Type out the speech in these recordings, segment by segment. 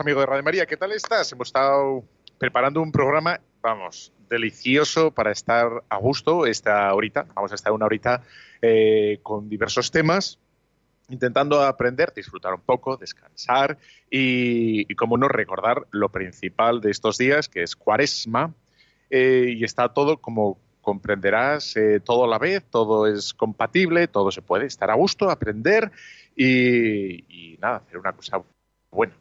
Amigo de Radio María. ¿Qué tal estás? Hemos estado preparando un programa, vamos, delicioso para estar a gusto esta horita. Vamos a estar una horita eh, con diversos temas, intentando aprender, disfrutar un poco, descansar y, como no, recordar lo principal de estos días, que es cuaresma. Eh, y está todo como comprenderás, eh, todo a la vez, todo es compatible, todo se puede estar a gusto, aprender y nada, hacer una cosa buena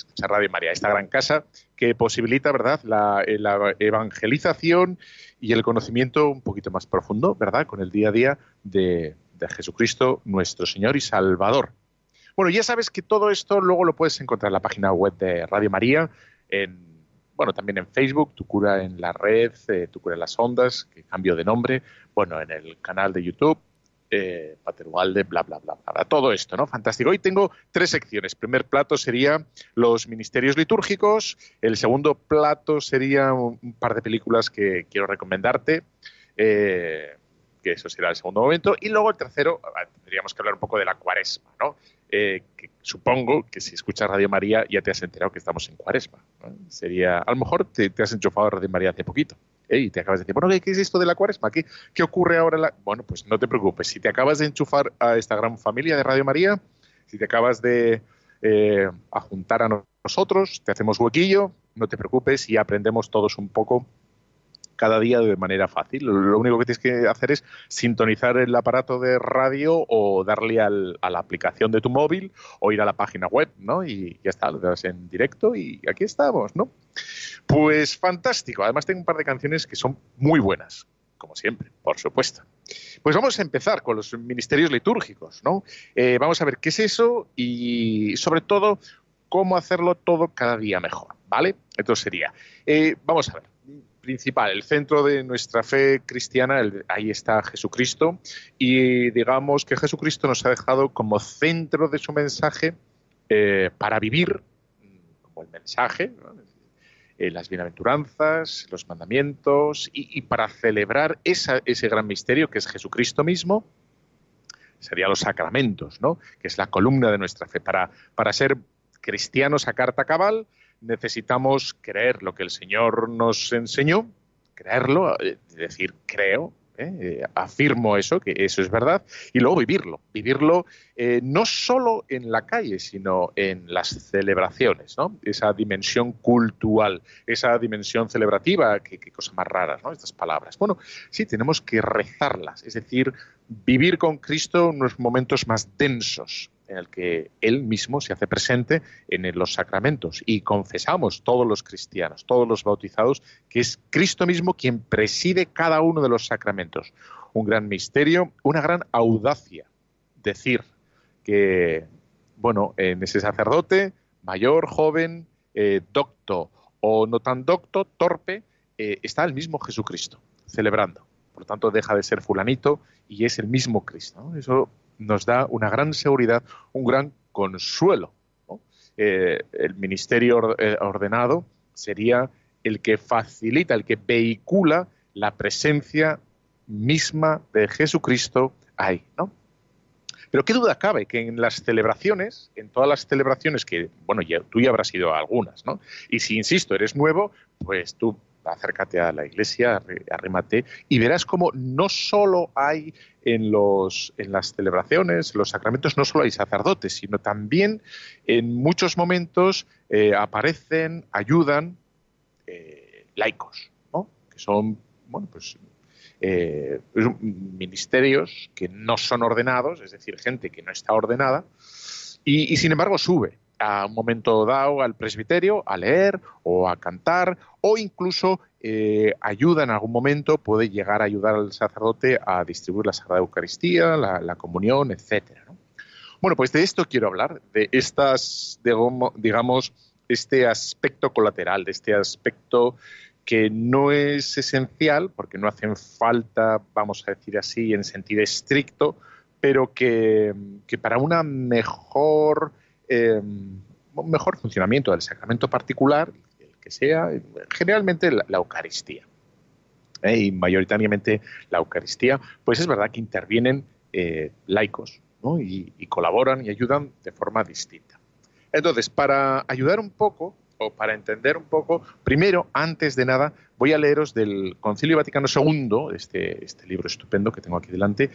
escuchar Radio María, esta gran casa que posibilita, ¿verdad?, la, eh, evangelización y el conocimiento un poquito más profundo, ¿verdad?, con el día a día de, Jesucristo, nuestro Señor y Salvador. Bueno, ya sabes que todo esto luego lo puedes encontrar en la página web de Radio María, en, bueno, también en Facebook, Tu Cura en la Red, eh, Tu Cura en las Ondas, que cambio de nombre, bueno, en el canal de YouTube, eh, Paterwalde, bla, bla, bla, bla, todo esto, ¿no? Fantástico. Hoy tengo tres secciones. primer plato sería los ministerios litúrgicos, el segundo plato sería un par de películas que quiero recomendarte, eh, que eso será el segundo momento, y luego el tercero, tendríamos que hablar un poco de la cuaresma, ¿no? Eh, que supongo que si escuchas Radio María ya te has enterado que estamos en cuaresma. Sería, a lo mejor te, te has enchufado Radio María hace poquito y te acabas de decir, bueno, ¿qué es esto de la cuaresma? ¿Qué, qué ocurre ahora? Bueno, pues no te preocupes. Si te acabas de enchufar a esta gran familia de Radio María, si te acabas de eh, a nosotros, te hacemos huequillo, no te preocupes y aprendemos todos un poco cada día de manera fácil. Lo único que tienes que hacer es sintonizar el aparato de radio o darle a la aplicación de tu móvil o ir a la página web, ¿no? Y ya está, lo das en directo y aquí estamos, ¿no? Pues fantástico. Además tengo un par de canciones que son muy buenas, como siempre, por supuesto. Pues vamos a empezar con los ministerios litúrgicos, ¿no? Eh, vamos a ver qué es eso y sobre todo cómo hacerlo todo cada día mejor, ¿vale? Entonces sería, eh, vamos a ver, principal, el centro de nuestra fe cristiana, ahí está Jesucristo, y digamos que Jesucristo nos ha dejado como centro de su mensaje eh, para vivir como el mensaje, eh, las bienaventuranzas, los mandamientos, y, para celebrar ese gran misterio que es Jesucristo mismo, serían los sacramentos, ¿no? que es la columna de nuestra fe. Para, para ser cristianos a carta cabal, necesitamos creer lo que el Señor nos enseñó, creerlo, eh, decir, creo, ¿eh? Eh, afirmo eso, que eso es verdad, y luego vivirlo, vivirlo no solo en la calle, sino en las celebraciones, ¿no? esa dimensión cultural, esa dimensión celebrativa, qué, cosa más rara, ¿no? estas palabras. Bueno, sí, tenemos que rezarlas, es decir, vivir con Cristo unos momentos más densos, en el que Él mismo se hace presente en los sacramentos y confesamos todos los cristianos, todos los bautizados, que es Cristo mismo quien preside cada uno de los sacramentos. Un gran misterio, una gran audacia. Decir que, bueno, en ese sacerdote, mayor, joven, eh, docto o no tan docto, torpe, eh, está el mismo Jesucristo celebrando. Por lo tanto, deja de ser fulanito y es el mismo Cristo. Eso nos da una gran seguridad, un gran consuelo. Eh, el ministerio eh, ordenado sería el que facilita, el que vehicula la presencia misma de Jesucristo ahí, ¿no? Pero qué duda cabe que en las celebraciones, en todas las celebraciones que, bueno, ya, tú ya habrás ido a algunas, ¿no? Y si, insisto, eres nuevo, pues tú acércate a la iglesia, arrímate y verás como no solo hay en, los, en las celebraciones, los sacramentos, no solo hay sacerdotes, sino también en muchos momentos eh, aparecen, ayudan eh, laicos, ¿no? que son bueno, pues, eh, ministerios que no son ordenados, es decir, gente que no está ordenada, y, sin embargo sube a un momento dado al presbiterio a leer o a cantar o incluso eh, ayuda en algún momento, puede llegar a ayudar al sacerdote a distribuir la Sagrada Eucaristía, la, comunión, etcétera. Bueno, pues de esto quiero hablar, de estas, digamos, este aspecto colateral, de este aspecto que no es esencial, porque no hacen falta, vamos a decir así, en sentido estricto, pero que, para una mejor, em, mejor funcionamiento del sacramento particular, el que sea, generalmente la, Eucaristía. ¿eh? Y mayoritariamente la Eucaristía, pues es verdad que intervienen eh, laicos y, y colaboran y ayudan de forma distinta. Entonces, para ayudar un poco, o para entender un poco, primero, antes de nada, voy a leeros del Concilio Vaticano II, este, este libro estupendo que tengo aquí delante,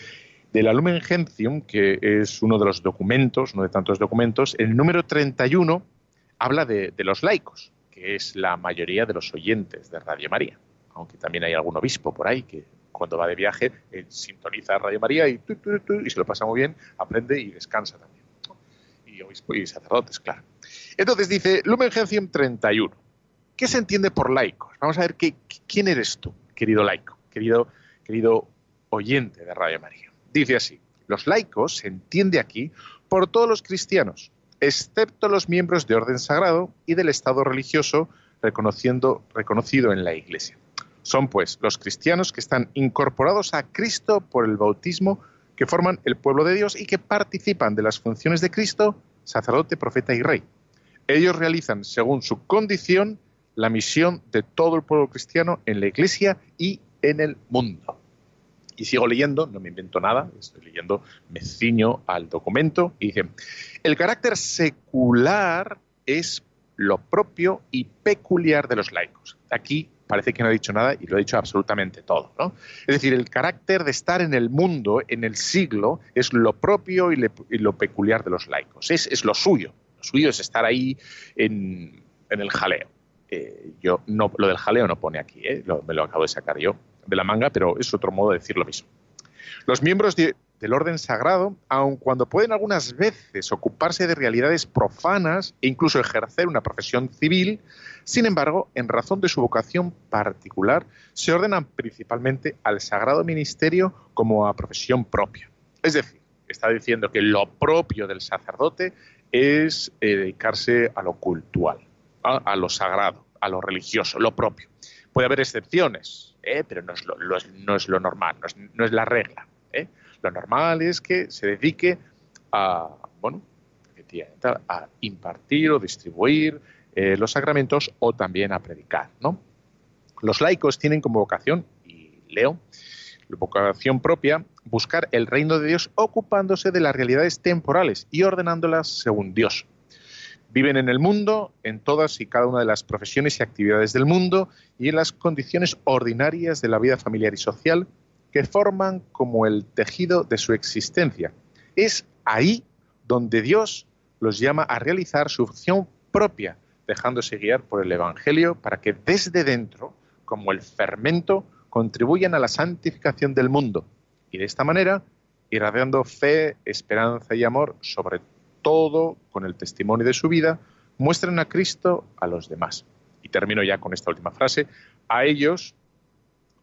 de la Lumen Gentium, que es uno de los documentos, uno de tantos documentos, el número 31 habla de, los laicos, que es la mayoría de los oyentes de Radio María, aunque también hay algún obispo por ahí que cuando va de viaje sintoniza Radio María y, y se lo pasa muy bien, aprende y descansa también. Y obispo y sacerdotes, claro. Entonces dice Lumen Gentium 31. ¿Qué se entiende por laicos? Vamos a ver qué, quién eres tú, querido laico, querido, querido oyente de Radio María. Dice así, los laicos se entiende aquí por todos los cristianos, excepto los miembros de orden sagrado y del Estado religioso reconociendo, reconocido en la Iglesia. Son pues los cristianos que están incorporados a Cristo por el bautismo, que forman el pueblo de Dios y que participan de las funciones de Cristo, sacerdote, profeta y rey. Ellos realizan, según su condición, la misión de todo el pueblo cristiano en la Iglesia y en el mundo. Y sigo leyendo, no me invento nada, estoy leyendo, me ciño al documento y dice, el carácter secular es lo propio y peculiar de los laicos. Aquí parece que no ha dicho nada y lo ha dicho absolutamente todo. ¿no? Es decir, el carácter de estar en el mundo, en el siglo, es lo propio y, lo peculiar de los laicos. Es, lo suyo. Lo suyo es estar ahí en, el jaleo. Eh, yo no, lo del jaleo no pone aquí, ¿eh? me lo acabo de sacar yo de la manga, pero es otro modo de decir lo mismo. Los miembros del orden sagrado, aun cuando pueden algunas veces ocuparse de realidades profanas e incluso ejercer una profesión civil, sin embargo, en razón de su vocación particular, se ordenan principalmente al sagrado ministerio como a profesión propia. Es decir, está diciendo que lo propio del sacerdote es eh, dedicarse a lo cultural, a lo sagrado, a lo religioso, lo propio. Puede haber excepciones, ¿eh? pero no es lo, normal, no es, la regla. ¿eh? Lo normal es que se dedique a, bueno, a impartir o distribuir eh, los sacramentos o también a predicar. Los laicos tienen como vocación, y leo, vocación propia, buscar el reino de Dios ocupándose de las realidades temporales y ordenándolas según Dios. Viven en el mundo, en todas y cada una de las profesiones y actividades del mundo y en las condiciones ordinarias de la vida familiar y social que forman como el tejido de su existencia. Es ahí donde Dios los llama a realizar su función propia, dejándose guiar por el Evangelio para que desde dentro, como el fermento, contribuyan a la santificación del mundo y de esta manera irradiando fe, esperanza y amor sobre todo con el testimonio de su vida, muestran a Cristo a los demás. Y termino ya con esta última frase. A ellos,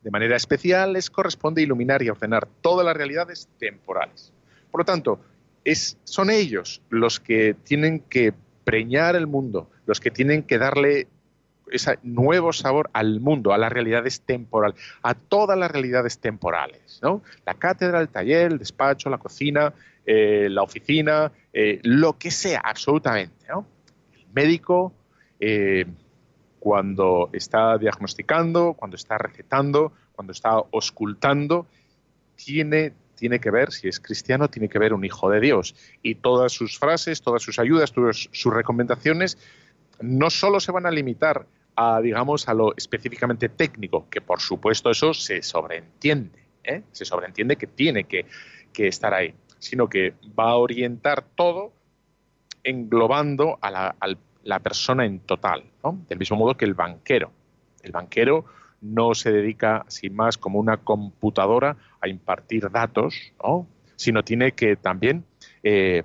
de manera especial, les corresponde iluminar y ordenar todas las realidades temporales. Por lo tanto, es, son ellos los que tienen que preñar el mundo, los que tienen que darle ese nuevo sabor al mundo, a las realidades temporales, a todas las realidades temporales. ¿no? La cátedra, el taller, el despacho, la cocina, eh, la oficina, eh, lo que sea, absolutamente. El médico, eh, cuando está diagnosticando, cuando está recetando, cuando está oscultando, tiene, tiene que ver, si es cristiano, tiene que ver un hijo de Dios. Y todas sus frases, todas sus ayudas, todas sus recomendaciones, no solo se van a limitar a, digamos, a lo específicamente técnico, que por supuesto eso se sobreentiende, se sobreentiende que tiene que estar ahí, sino que va a orientar todo englobando a la, persona en total, del mismo modo que el banquero. El banquero no se dedica, sin más, como una computadora a impartir datos, sino tiene que también eh,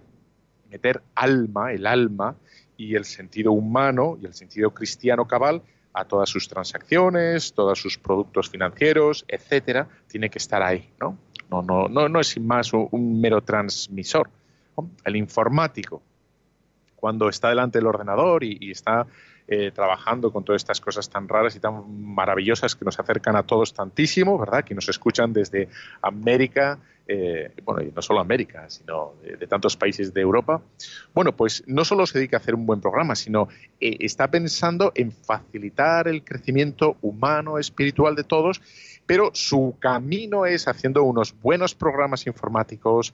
meter alma, el alma, y el sentido humano y el sentido cristiano cabal a todas sus transacciones, todos sus productos financieros, etcétera, tiene que estar ahí, ¿no? No, no, no, no es sin más un, mero transmisor. El informático, cuando está delante del ordenador y, está eh, trabajando con todas estas cosas tan raras y tan maravillosas que nos acercan a todos tantísimo, ¿verdad? Que nos escuchan desde América, eh, bueno, y no solo América, sino de, tantos países de Europa, bueno, pues no solo se dedica a hacer un buen programa, sino eh, está pensando en facilitar el crecimiento humano, espiritual de todos, pero su camino es haciendo unos buenos programas informáticos.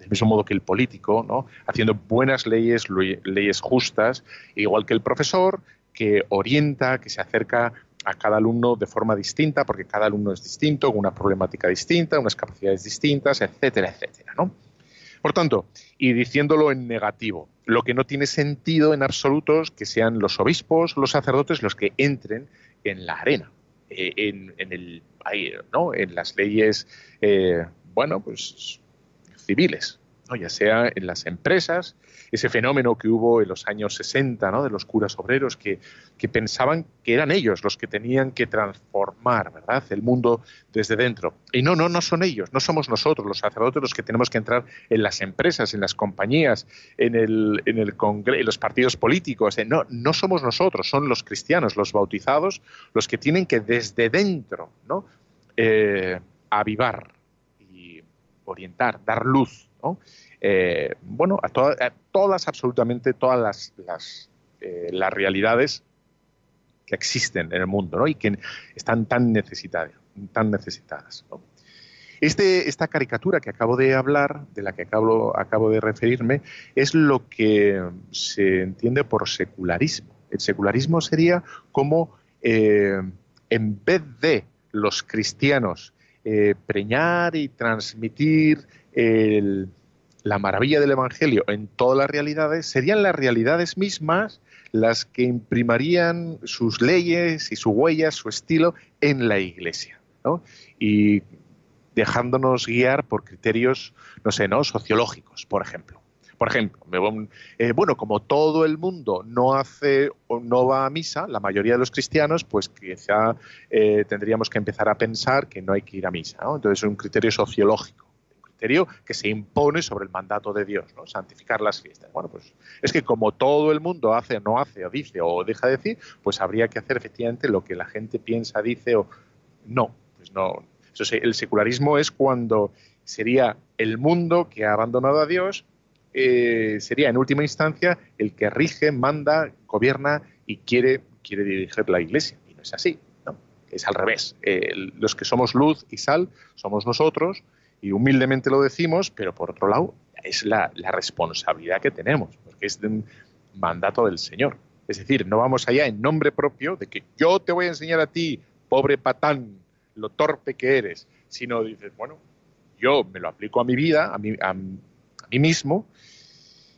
Del mismo modo que el político, ¿no? haciendo buenas leyes, leyes justas, igual que el profesor, que orienta, que se acerca a cada alumno de forma distinta, porque cada alumno es distinto, con una problemática distinta, unas capacidades distintas, etcétera, etcétera. Por tanto, y diciéndolo en negativo, lo que no tiene sentido en absoluto es que sean los obispos, los sacerdotes los que entren en la arena, eh, en, el, ¿no? en las leyes, eh, bueno, pues civiles, ya sea en las empresas, ese fenómeno que hubo en los años 60 ¿no? de los curas obreros que, pensaban que eran ellos los que tenían que transformar ¿verdad? el mundo desde dentro. Y no, no, no son ellos, no somos nosotros los sacerdotes los que tenemos que entrar en las empresas, en las compañías, en, el, en, el en los partidos políticos. No, no somos nosotros, son los cristianos, los bautizados, los que tienen que desde dentro ¿no? Eh, avivar orientar, dar luz eh, bueno, a, todas, absolutamente todas las, eh, las, realidades que existen en el mundo y que están tan necesitadas. Tan necesitadas este, esta caricatura que acabo de hablar, de la que acabo, acabo de referirme, es lo que se entiende por secularismo. El secularismo sería como, eh, en vez de los cristianos preñar y transmitir la maravilla del Evangelio en todas las realidades, serían las realidades mismas las que imprimarían sus leyes y su huella, su estilo en la Iglesia. Y dejándonos guiar por criterios, no sé, ¿no? sociológicos, por ejemplo. Por ejemplo, eh, bueno, como todo el mundo no hace o no va a misa, la mayoría de los cristianos, pues quizá eh, tendríamos que empezar a pensar que no hay que ir a misa. Entonces es un criterio sociológico que se impone sobre el mandato de Dios, ¿no? santificar las fiestas. Bueno, pues es que como todo el mundo hace, no hace, o dice, o deja de decir, pues habría que hacer efectivamente lo que la gente piensa, dice o no. Pues no. el secularismo es cuando sería el mundo que ha abandonado a Dios, eh, sería en última instancia el que rige, manda, gobierna y quiere, quiere dirigir la iglesia. Y no es así, ¿no? Es al revés. Los que somos luz y sal somos nosotros y humildemente lo decimos, pero por otro lado es la, responsabilidad que tenemos, porque es un mandato del Señor. Es decir, no vamos allá en nombre propio de que yo te voy a enseñar a ti, pobre patán, lo torpe que eres, sino dices, bueno, yo me lo aplico a mi vida, a mí, a, mí mismo,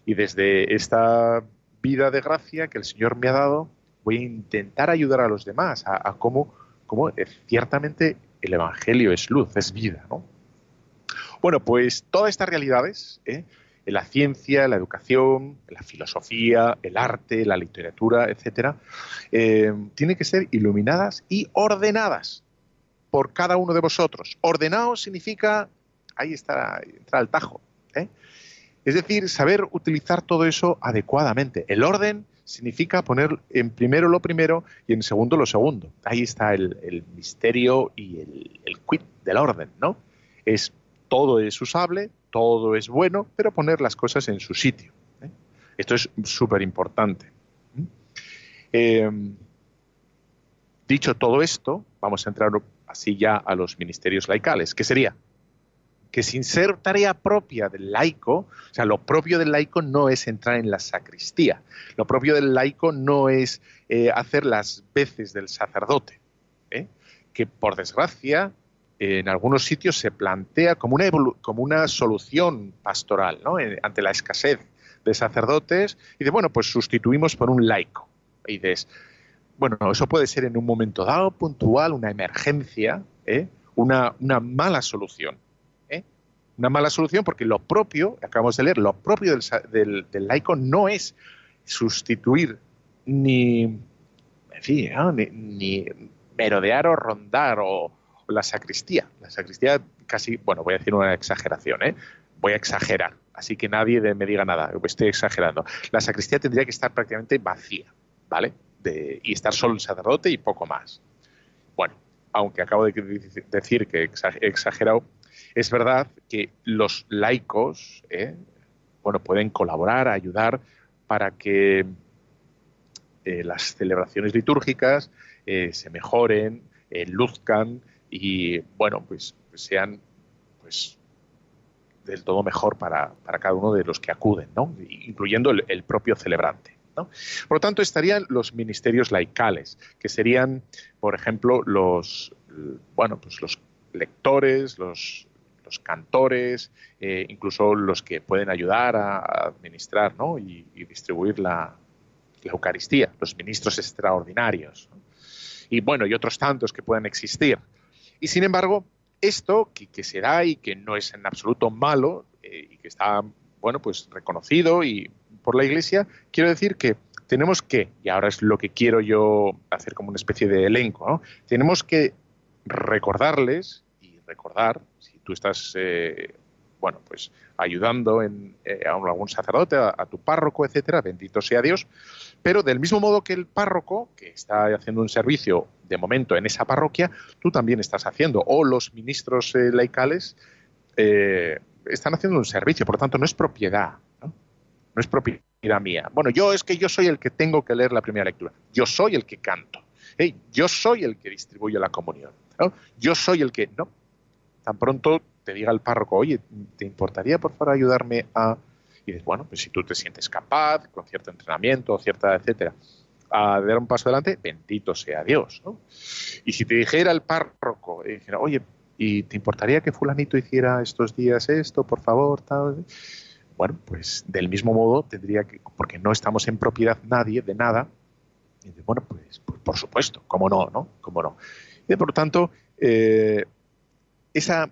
y desde esta vida de gracia que el Señor me ha dado, voy a intentar ayudar a los demás a, cómo, cómo eh, ciertamente el Evangelio es luz, es vida, ¿no? Bueno, pues todas estas realidades, ¿eh? la ciencia, la educación, la filosofía, el arte, la literatura, etcétera, eh, tienen que ser iluminadas y ordenadas por cada uno de vosotros. Ordenado significa, ahí está, entra el tajo. ¿eh? Es decir, saber utilizar todo eso adecuadamente. El orden significa poner en primero lo primero y en segundo lo segundo. Ahí está el, misterio y el, el quid del orden, ¿no? Es todo es usable, todo es bueno, pero poner las cosas en su sitio. ¿eh? Esto es súper importante. Eh, dicho todo esto, vamos a entrar así ya a los ministerios laicales. ¿Qué sería? Que sin ser tarea propia del laico, o sea, lo propio del laico no es entrar en la sacristía, lo propio del laico no es eh, hacer las veces del sacerdote, que por desgracia en algunos sitios se plantea como una, como una solución pastoral ¿no? ante la escasez de sacerdotes y de, bueno, pues sustituimos por un laico. Y dices, bueno, eso puede ser en un momento dado, puntual, una emergencia, ¿eh? una, una, mala solución. Una mala solución porque lo propio, acabamos de leer, lo propio del, laico no es sustituir ni, en fin, ni, merodear o rondar o, la sacristía. La sacristía casi, bueno, voy a decir una exageración, ¿eh? voy a exagerar, así que nadie me diga nada, estoy exagerando. La sacristía tendría que estar prácticamente vacía, ¿vale? y estar solo el sacerdote y poco más. Bueno, aunque acabo de decir que he exagerado, es verdad que los laicos ¿eh? bueno, pueden colaborar, ayudar para que eh, las celebraciones litúrgicas eh, se mejoren, luzcan y bueno, pues, sean pues del todo mejor para, cada uno de los que acuden, ¿no? incluyendo el propio celebrante. Por lo tanto, estarían los ministerios laicales, que serían, por ejemplo, los, bueno, pues los lectores, los, cantores, eh, incluso los que pueden ayudar a, administrar y, distribuir la, Eucaristía, los ministros extraordinarios. Y bueno, y otros tantos que pueden existir. Y sin embargo, esto que, que se da y que no es en absoluto malo eh, y que está, bueno, pues reconocido y por la Iglesia, quiero decir que tenemos que, y ahora es lo que quiero yo hacer como una especie de elenco, tenemos que recordarles y recordar, tú estás, eh, bueno, pues ayudando en, eh, a algún sacerdote, a, tu párroco, etcétera, bendito sea Dios, pero del mismo modo que el párroco, que está haciendo un servicio de momento en esa parroquia, tú también estás haciendo, o los ministros eh, laicales están haciendo un servicio, por lo tanto no es propiedad, no es propiedad mía. Bueno, yo es que yo soy el que tengo que leer la primera lectura, yo soy el que canto, yo soy el que distribuye la comunión, yo soy el que, no, tan pronto te diga el párroco, oye, ¿te importaría por favor ayudarme a... Y dices, bueno, pues si tú te sientes capaz, con cierto entrenamiento, cierta, etcétera, a dar un paso adelante, bendito sea Dios. Y si te dijera el párroco, dijera, oye, ¿y te importaría que fulanito hiciera estos días esto, por favor? Tal? Bueno, pues del mismo modo tendría que, porque no estamos en propiedad nadie de nada, y bueno, pues, pues, por supuesto, cómo no, ¿no? ¿Cómo no? Y por lo tanto, eh, esa,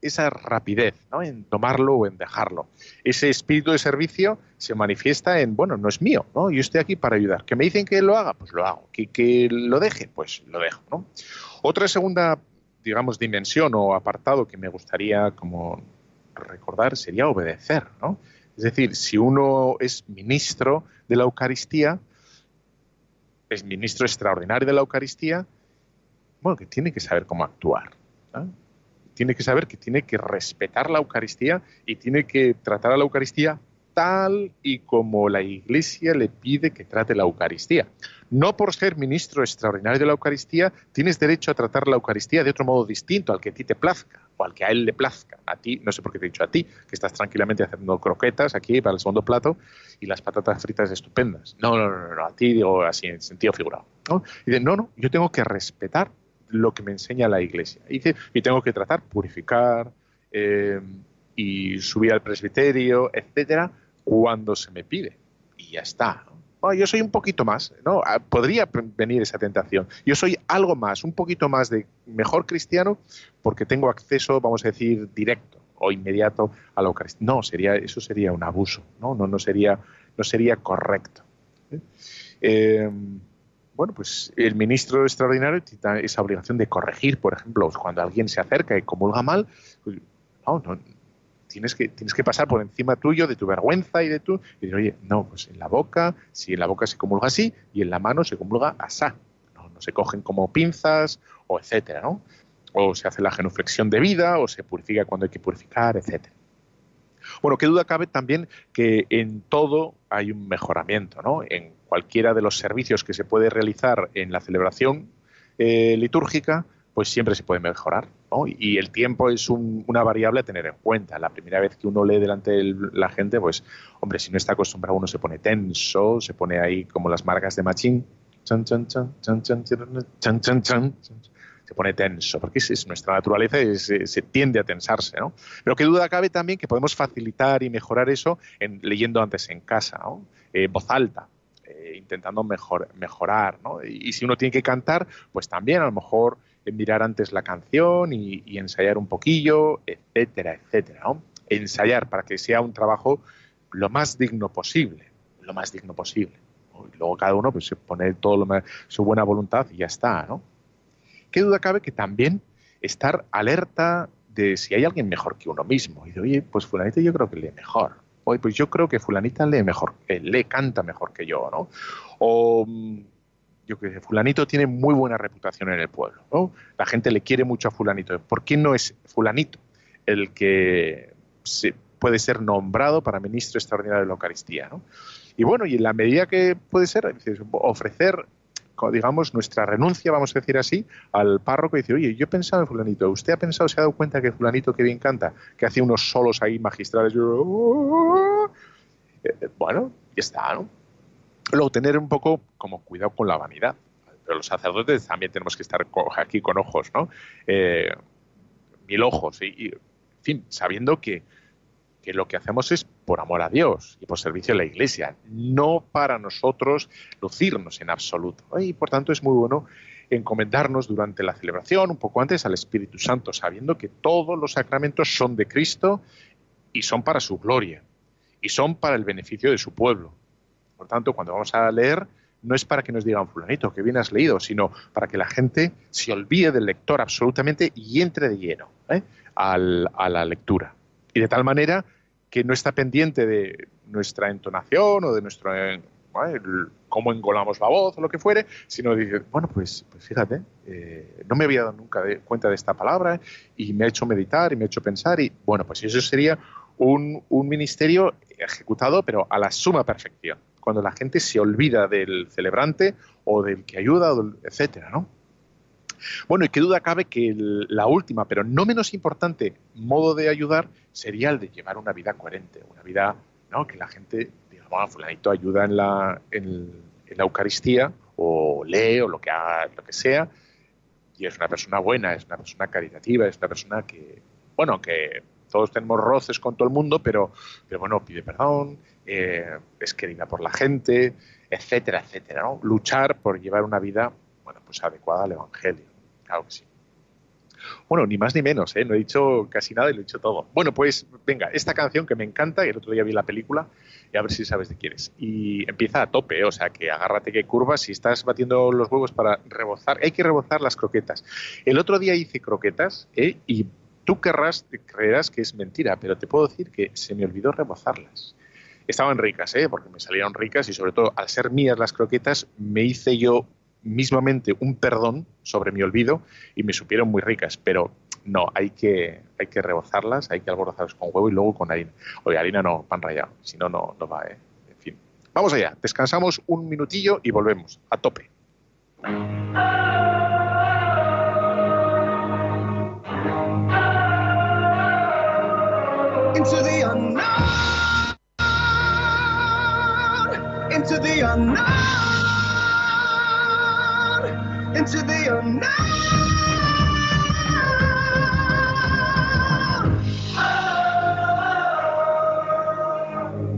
esa rapidez ¿no? en tomarlo o en dejarlo. Ese espíritu de servicio se manifiesta en, bueno, no es mío, ¿no? Yo estoy aquí para ayudar. ¿Que me dicen que lo haga? Pues lo hago. ¿Que, que lo deje? Pues lo dejo, ¿no? Otra segunda, digamos, dimensión o apartado que me gustaría como recordar sería obedecer, ¿no? Es decir, si uno es ministro de la Eucaristía, es ministro extraordinario de la Eucaristía, bueno, que tiene que saber cómo actuar. Tiene que saber que tiene que respetar la Eucaristía y tiene que tratar a la Eucaristía tal y como la Iglesia le pide que trate la Eucaristía. No por ser ministro extraordinario de la Eucaristía tienes derecho a tratar la Eucaristía de otro modo distinto al que a ti te plazca o al que a él le plazca. A ti, no sé por qué te he dicho a ti, que estás tranquilamente haciendo croquetas aquí para el segundo plato y las patatas fritas estupendas. No, no, no, no a ti digo así en sentido figurado. Y dice, no, no, yo tengo que respetar lo que me enseña la Iglesia. Y y tengo que tratar, purificar eh, y subir al presbiterio, etcétera, cuando se me pide. Y ya está. yo soy un poquito más, ¿no? Ah, podría venir esa tentación. Yo soy algo más, un poquito más de mejor cristiano porque tengo acceso, vamos a decir, directo o inmediato a la Eucaristía. No, sería, eso sería un abuso, ¿no? No, no, sería, no sería correcto. ¿eh? Em, bueno, pues el ministro extraordinario tiene esa obligación de corregir, por ejemplo, cuando alguien se acerca y comulga mal, pues, no, no, tienes que, tienes que pasar por encima tuyo de tu vergüenza y de tu... Y decir, oye, no, pues en la boca, si en la boca se comulga así y en la mano se comulga asá. No, no se cogen como pinzas o etcétera, ¿no? O se hace la genuflexión de vida o se purifica cuando hay que purificar, etcétera. Bueno, qué duda cabe también que en todo hay un mejoramiento, ¿no? En cualquiera de los servicios que se puede realizar en la celebración eh, litúrgica, pues siempre se puede mejorar. Y el tiempo es una variable a tener en cuenta. La primera vez que uno lee delante de la gente, pues, hombre, si no está acostumbrado, uno se pone tenso, se pone ahí como las marcas de machín. Se pone tenso, porque es, nuestra naturaleza, se tiende a tensarse, ¿no? Pero qué duda cabe también que podemos facilitar y mejorar eso en, leyendo antes en casa, ¿no? voz alta, intentando mejor, mejorar, ¿no? Y, si uno tiene que cantar, pues también a lo mejor mirar antes la canción y, ensayar un poquillo, etcétera, etcétera. ¿no? Ensayar para que sea un trabajo lo más digno posible, lo más digno posible. Y luego cada uno pues pone todo su buena voluntad y ya está, ¿no? Qué duda cabe que también estar alerta de si hay alguien mejor que uno mismo. Y de, oye, pues fulanito yo creo que lee mejor. Oye, pues yo creo que fulanita lee mejor, eh, lee, canta mejor que yo, ¿no? O mm, yo que fulanito tiene muy buena reputación en el pueblo. La gente le quiere mucho a fulanito. ¿Por qué no es fulanito el que puede ser nombrado para ministro extraordinario de la Eucaristía, ¿no? Y bueno, y en la medida que puede ser, ofrecer digamos, nuestra renuncia, vamos a decir así, al párroco y decir, oye, yo he pensado en fulanito, ¿usted ha pensado, se ha dado cuenta que fulanito que bien canta, que hace unos solos ahí magistrales? Eh, bueno, ya está, ¿no? Luego, tener un poco como cuidado con la vanidad. Pero los sacerdotes también tenemos que estar aquí con ojos, ¿no? Eh, mil ojos. y, en fin, sabiendo que que lo que hacemos es por amor a Dios y por servicio a la Iglesia, no para nosotros lucirnos en absoluto. Y por tanto es muy bueno encomendarnos durante la celebración, un poco antes, al Espíritu Santo, sabiendo que todos los sacramentos son de Cristo y son para su gloria y son para el beneficio de su pueblo. Por tanto, cuando vamos a leer, no es para que nos digan, fulanito, que bien has leído, sino para que la gente se olvide del lector absolutamente y entre de lleno ¿eh? a la lectura y de tal manera que no está pendiente de nuestra entonación o de nuestro eh, cómo engolamos la voz o lo que fuere, sino dice, bueno, pues, pues fíjate, eh, no me había dado nunca cuenta de esta palabra y me ha hecho meditar y me ha hecho pensar y bueno, pues eso sería un, un ministerio ejecutado pero a la suma perfección, cuando la gente se olvida del celebrante o del que ayuda, etcétera, ¿no? Bueno, y qué duda cabe que la última, pero no menos importante, modo de ayudar sería el de llevar una vida coherente, una vida ¿no? que la gente diga, bueno, fulanito ayuda en la, en, la Eucaristía o lee o lo que haga, lo que sea, y es una persona buena, es una persona caritativa, es una persona que, bueno, que todos tenemos roces con todo el mundo, pero, pero bueno, pide perdón, eh, es querida por la gente, etcétera, etcétera, ¿no? Luchar por llevar una vida, bueno, pues adecuada al Evangelio. Bueno, ni más ni menos, ¿eh? no he dicho casi nada y lo he dicho todo. Bueno, pues venga, esta canción que me encanta, y el otro día vi la película, y a ver si sabes de quién es. Y empieza a tope, ¿eh? o sea que agárrate que curvas, si estás batiendo los huevos para rebozar, hay que rebozar las croquetas. El otro día hice croquetas ¿eh? y tú querrás, creerás que es mentira, pero te puedo decir que se me olvidó rebozarlas. Estaban ricas, ¿eh? porque me salieron ricas y sobre todo al ser mías las croquetas me hice yo mismamente un perdón sobre mi olvido y me supieron muy ricas, pero no, hay que, hay que rebozarlas, hay que alborozarlas con huevo y luego con harina. Oye, harina no, pan rallado, si no, no, va, ¿eh? En fin. Vamos allá, descansamos un minutillo y volvemos, a tope. Into the unknown, into the unknown. Into the unknown.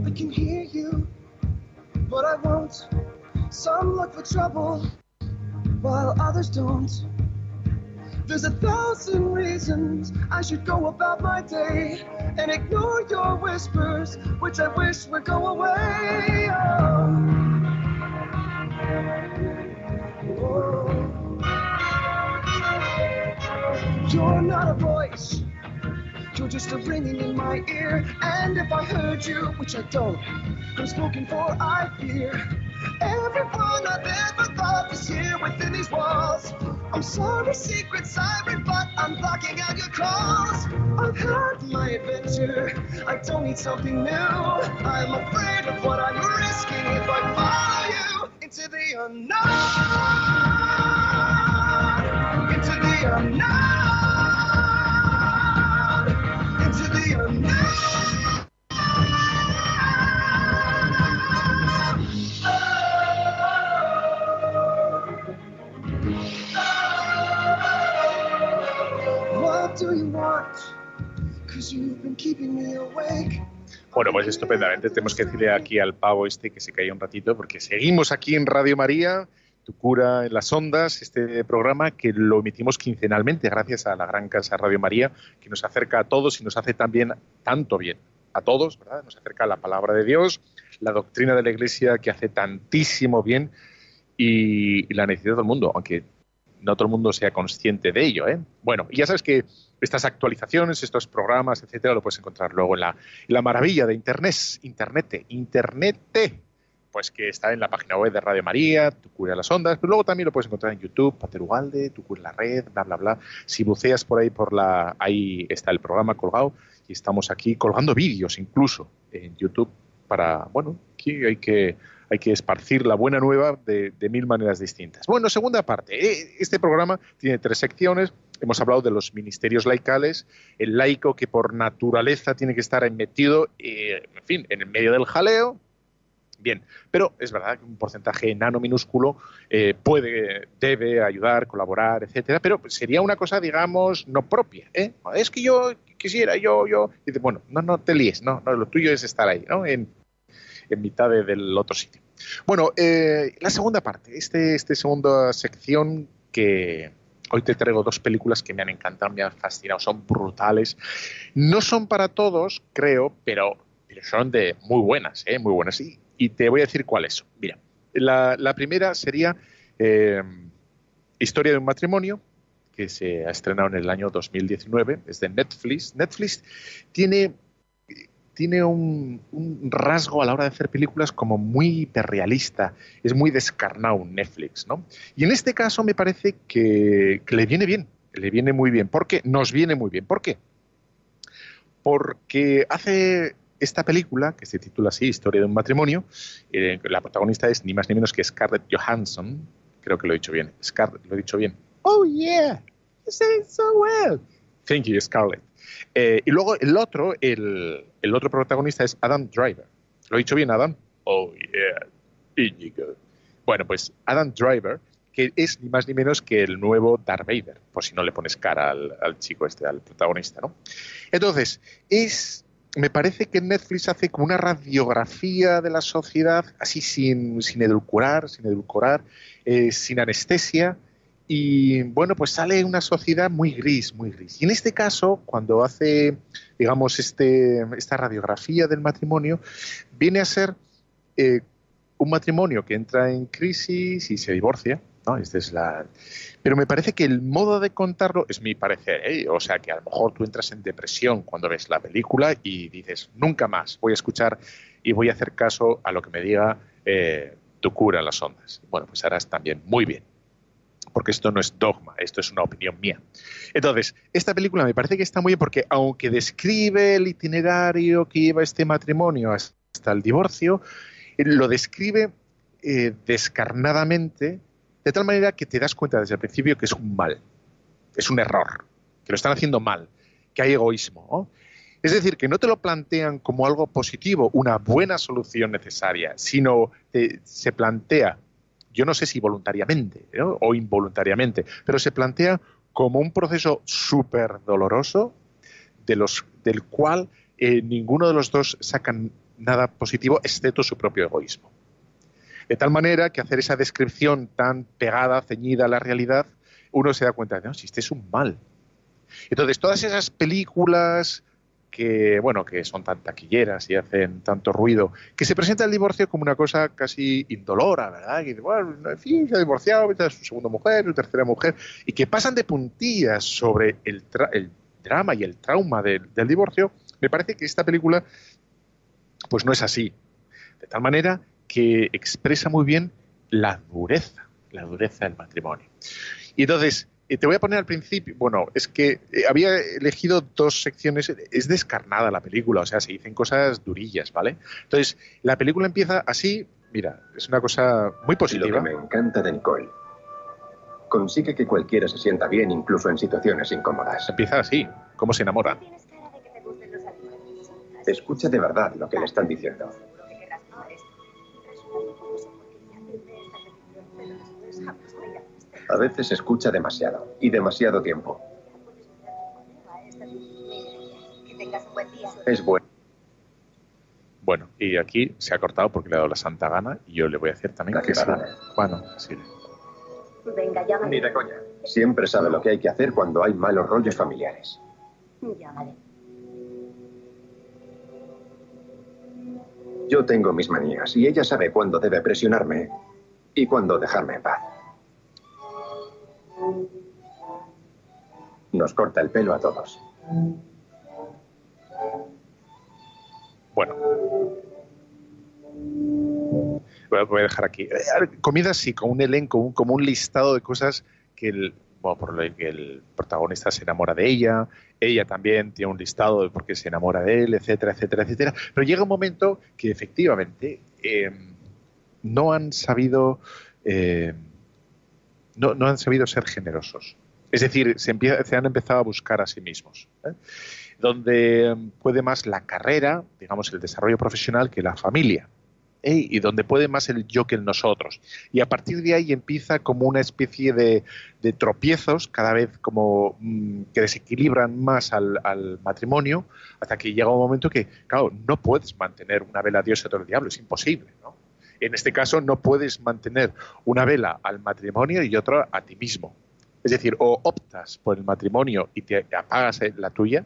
I can hear you, but I won't. Some look for trouble, while others don't. There's a thousand reasons I should go about my day and ignore your whispers, which I wish would go away. Oh. Not a voice, you're just a ringing in my ear. And if I heard you, which I don't, I'm spoken for, I fear. Everyone I've ever thought is here within these walls. I'm sorry, secrets I rebut. I'm blocking out your calls. I've had my adventure. I don't need something new. I'm afraid of what I'm risking if I follow you into the unknown. Into the unknown. Bueno, pues estupendamente. Tenemos que decirle aquí al pavo este que se caiga un ratito, porque seguimos aquí en Radio María Tu cura en las ondas, este programa que lo emitimos quincenalmente gracias a la gran casa Radio María, que nos acerca a todos y nos hace también tanto bien a todos, ¿verdad? Nos acerca a la palabra de Dios, la doctrina de la Iglesia que hace tantísimo bien y, la necesidad del mundo, aunque no todo el mundo sea consciente de ello. ¿eh? Bueno, y ya sabes que estas actualizaciones, estos programas, etcétera, lo puedes encontrar luego en la, la maravilla de Internet, Internet, Internet, pues que está en la página web de Radio María, Tu Cura las Ondas, pero luego también lo puedes encontrar en YouTube, Pater Ugalde, Tu Cura la Red, bla, bla, bla. Si buceas por ahí, por la, ahí está el programa colgado y estamos aquí colgando vídeos incluso en YouTube para, bueno, aquí hay que, hay que esparcir la buena nueva de, mil maneras distintas. Bueno, segunda parte. Eh, este programa tiene tres secciones. Hemos hablado de los ministerios laicales, el laico que por naturaleza tiene que estar metido, eh, en fin, en el medio del jaleo, bien. Pero es verdad que un porcentaje enano minúsculo eh, puede, debe ayudar, colaborar, etcétera, pero sería una cosa, digamos, no propia. ¿eh? Es que yo quisiera, yo, yo. Bueno, no, no te líes, no, lo tuyo es estar ahí, ¿no? En, mitad del otro sitio. Bueno, eh, la segunda parte, este, este segunda sección que, Hoy te traigo dos películas que me han encantado, me han fascinado, son brutales. No son para todos, creo, pero, son de muy buenas, ¿eh? muy buenas. Y y te voy a decir cuáles son. Mira, la, primera sería eh, Historia de un matrimonio, que se ha estrenado en el año 2019, es de Netflix. Netflix tiene, tiene un, rasgo a la hora de hacer películas como muy hiperrealista, es muy descarnado Netflix, ¿no? Y en este caso me parece que, que le viene bien, le viene muy bien. ¿Por qué? Nos viene muy bien. ¿Por qué? Porque hace esta película, que se titula así, Historia de un matrimonio, eh, la protagonista es ni más ni menos que Scarlett Johansson. Creo que lo he dicho bien. Scarlett, lo he dicho bien. Oh, yeah. You say it so well. Thank you, Scarlett. Eh, y luego el otro, el, el, otro protagonista es Adam Driver. ¿Lo he dicho bien, Adam? Oh, yeah. Bueno, pues Adam Driver, que es ni más ni menos que el nuevo Darth Vader, por si no le pones cara al, al chico este, al protagonista, ¿no? Entonces, es me parece que Netflix hace como una radiografía de la sociedad, así sin, sin edulcorar, sin edulcorar, eh, sin anestesia, y bueno, pues sale una sociedad muy gris, muy gris. Y en este caso, cuando hace, digamos, este, esta radiografía del matrimonio, viene a ser eh, un matrimonio que entra en crisis y se divorcia, ¿no? Esta es la... Pero me parece que el modo de contarlo es mi parecer, ¿eh? o sea que a lo mejor tú entras en depresión cuando ves la película y dices, nunca más voy a escuchar y voy a hacer caso a lo que me diga eh, tu cura en las ondas. Bueno, pues harás también muy bien, porque esto no es dogma, esto es una opinión mía. Entonces, esta película me parece que está muy bien porque aunque describe el itinerario que lleva este matrimonio hasta el divorcio, lo describe eh, descarnadamente de tal manera que te das cuenta desde el principio que es un mal, es un error, que lo están haciendo mal, que hay egoísmo. Es decir, que no te lo plantean como algo positivo, una buena solución necesaria, sino se plantea, yo no sé si voluntariamente o involuntariamente, pero se plantea como un proceso súper doloroso del cual eh, ninguno de los dos sacan nada positivo excepto su propio egoísmo. De tal manera que hacer esa descripción tan pegada, ceñida a la realidad, uno se da cuenta de, no, si este es un mal. Entonces, todas esas películas que, bueno, que son tan taquilleras y hacen tanto ruido, que se presenta el divorcio como una cosa casi indolora, ¿verdad? Y bueno, en se ha divorciado, es su segunda mujer, su tercera mujer, y que pasan de puntillas sobre el, drama y el trauma del divorcio, me parece que esta película, pues no es así. De tal manera que expresa muy bien la dureza, la dureza del matrimonio. Y entonces, eh, te voy a poner al principio, bueno, es que eh, había elegido dos secciones, es descarnada la película, o sea, se dicen cosas durillas, ¿vale? Entonces, la película empieza así, mira, es una cosa muy positiva. Lo que me encanta de Nicole. Consigue que cualquiera se sienta bien, incluso en situaciones incómodas. Empieza así, cómo se enamora. Escucha de verdad lo que le están diciendo. A veces escucha demasiado y demasiado tiempo. Es bueno. Bueno, y aquí se ha cortado porque le ha dado la santa gana y yo le voy a hacer también que sí. Bueno, sí. Venga, llámale. Ni de coña. Siempre sabe lo que hay que hacer cuando hay malos rollos familiares. Llámale. Yo tengo mis manías y ella sabe cuándo debe presionarme y cuándo dejarme en paz. Nos corta el pelo a todos. Bueno. Voy a dejar aquí. Eh, Comida sí, con un elenco, como un listado de cosas que el, bueno, el protagonista se enamora de ella, ella también tiene un listado de por qué se enamora de él, etcétera, etcétera, etcétera. Pero llega un momento que efectivamente eh, no han sabido eh, no, no han sabido ser generosos. Es decir, se, empie- se han empezado a buscar a sí mismos. ¿eh? Donde eh, puede más la carrera, digamos, el desarrollo profesional que la familia. ¿eh? Y donde puede más el yo que el nosotros. Y a partir de ahí empieza como una especie de, tropiezos, cada vez como mm, que desequilibran más al, al matrimonio, hasta que llega un momento que, claro, no puedes mantener una vela a Dios y otra al diablo, es imposible. ¿no? En este caso, no puedes mantener una vela al matrimonio y otra a ti mismo. Es decir, o optas por el matrimonio y te apagas eh, la tuya,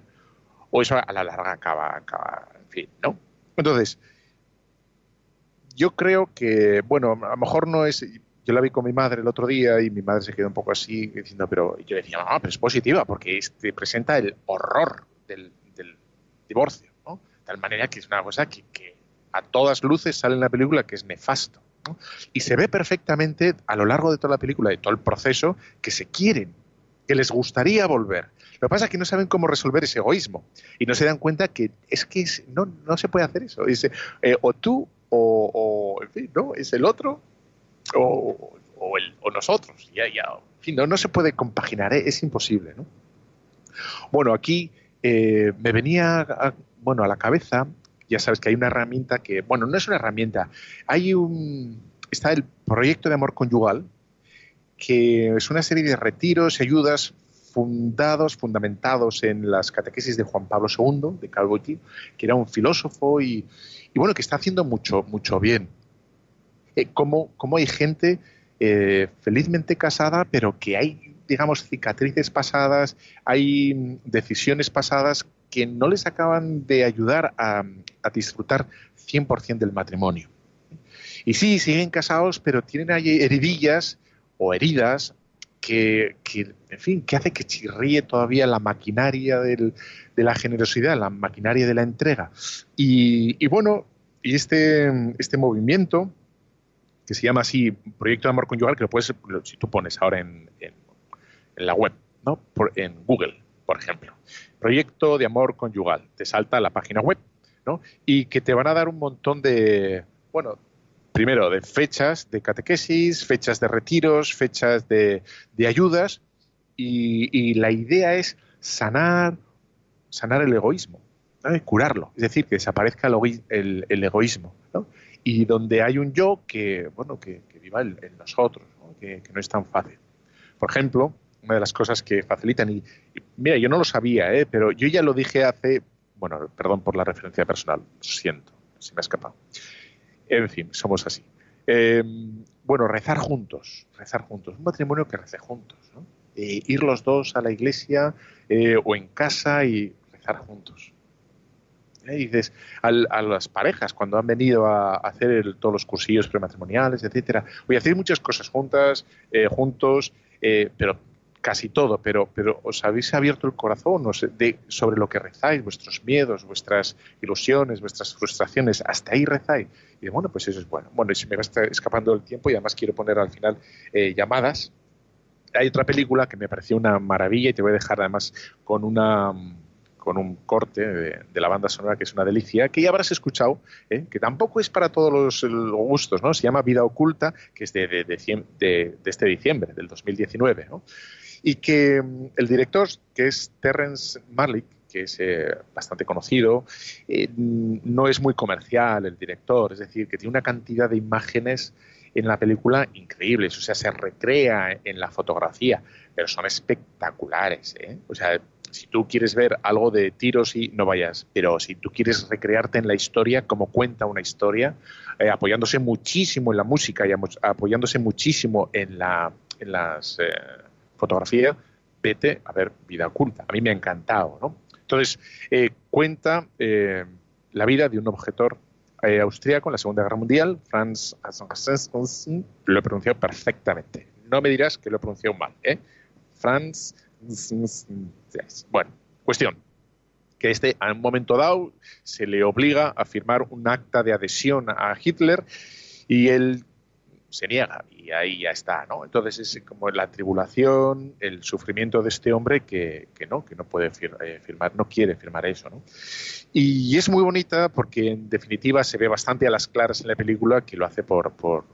o eso a la larga acaba, acaba en fin, ¿no? Entonces, yo creo que, bueno, a lo mejor no es. Yo la vi con mi madre el otro día y mi madre se quedó un poco así diciendo, pero yo decía, no, pero es positiva porque te presenta el horror del, divorcio, ¿no? De tal manera que es una cosa que a todas luces sale en la película que es nefasto. Y se ve perfectamente a lo largo de toda la película, de todo el proceso, que se quieren, que les gustaría volver. Lo que pasa es que no saben cómo resolver ese egoísmo y no se dan cuenta que es que no, no se puede hacer eso. Es, eh, o tú o, en fin, ¿no? Es el otro o, o, el- o nosotros. Ya, ya, en fin, no, no se puede compaginar, ¿eh? es imposible, ¿no? Bueno, aquí eh, me venía bueno, a la cabeza, ya sabes que hay una herramienta que, bueno, no es una herramienta, hay un, está el proyecto de amor conyugal, que es una serie de retiros y ayudas fundados, fundamentados en las catequesis de Juan Pablo II, de Wojtyla, que era un filósofo y, y bueno, que está haciendo mucho, mucho bien. Eh, cómo, cómo hay gente eh, felizmente casada, pero que hay, digamos, cicatrices pasadas, hay mm, decisiones pasadas que no les acaban de ayudar a, a disfrutar 100% del matrimonio. Y sí, siguen casados, pero tienen ahí heridillas o heridas que, que, en fin, que hace que chirríe todavía la maquinaria del- de la generosidad, la maquinaria de la entrega. Y, bueno, y este, este movimiento, que se llama así Proyecto de Amor Conyugal, que lo puedes, si tú pones ahora en, en- en la web, ¿no? Por- en Google, por ejemplo. Proyecto de Amor Conyugal, te salta la página web, ¿no? Y que te van a dar un montón de, bueno, primero de fechas de catequesis, fechas de retiros, fechas de, de ayudas, y, la idea es sanar, sanar el egoísmo, curarlo, es decir, que desaparezca el, el- el egoísmo, ¿no? y donde hay un yo que, bueno, que, que viva en, nosotros, ¿no? Que no es tan fácil. Por ejemplo, una de las cosas que facilitan, y, y mira, yo no lo sabía, ¿eh? pero yo ya lo dije hace, bueno, perdón por la referencia personal, siento, se me ha escapado. En fin, somos así. Eh, bueno, rezar juntos, rezar juntos, un matrimonio que rece juntos, ¿no? Eh, ir los dos a la iglesia eh, o en casa y rezar juntos. ¿Eh? Dices, al- a las parejas, cuando han venido a hacer el- todos los cursillos prematrimoniales, etcétera, a hacer muchas cosas juntas, eh, juntos, eh, pero casi todo, pero, pero os habéis abierto el corazón de, sobre lo que rezáis, vuestros miedos, vuestras ilusiones, vuestras frustraciones, hasta ahí rezáis. Y de, bueno, pues eso es bueno. Bueno, y se me va escapando el tiempo y además quiero poner al final eh, llamadas. Hay otra película que me pareció una maravilla y te voy a dejar además con una con un corte de, la banda sonora que es una delicia, que ya habrás escuchado, ¿eh? que tampoco es para todos los, los gustos, ¿no? Se llama Vida Oculta, que es de, de- de este diciembre, del 2019, ¿no? Y que mm, el director, que es Terrence Malick, que es eh, bastante conocido, eh, no es muy comercial el director, es decir, que tiene una cantidad de imágenes en la película increíbles, o sea, se recrea en la fotografía, pero son espectaculares, ¿eh? O sea, si tú quieres ver algo de tiros y no vayas, pero si tú quieres recrearte en la historia, como cuenta una historia, eh, apoyándose muchísimo en la música y apoyándose muchísimo en la las eh, fotografías, vete a ver vida oculta. A mí me ha encantado, ¿no? Entonces, eh, cuenta eh, la vida de un objetor austríaco en la Segunda Guerra Mundial, Franz lo he pronunciado perfectamente. No me dirás que lo he pronunciado mal, ¿eh? Franz bueno, cuestión, que este a un momento dado se le obliga a firmar un acta de adhesión a Hitler y él se niega y ahí ya está, ¿no? Entonces es como la tribulación, el sufrimiento de este hombre que, no, que no puede eh, firmar, no quiere firmar eso, ¿no? Y es muy bonita porque en definitiva se ve bastante a las claras en la película que lo hace por, por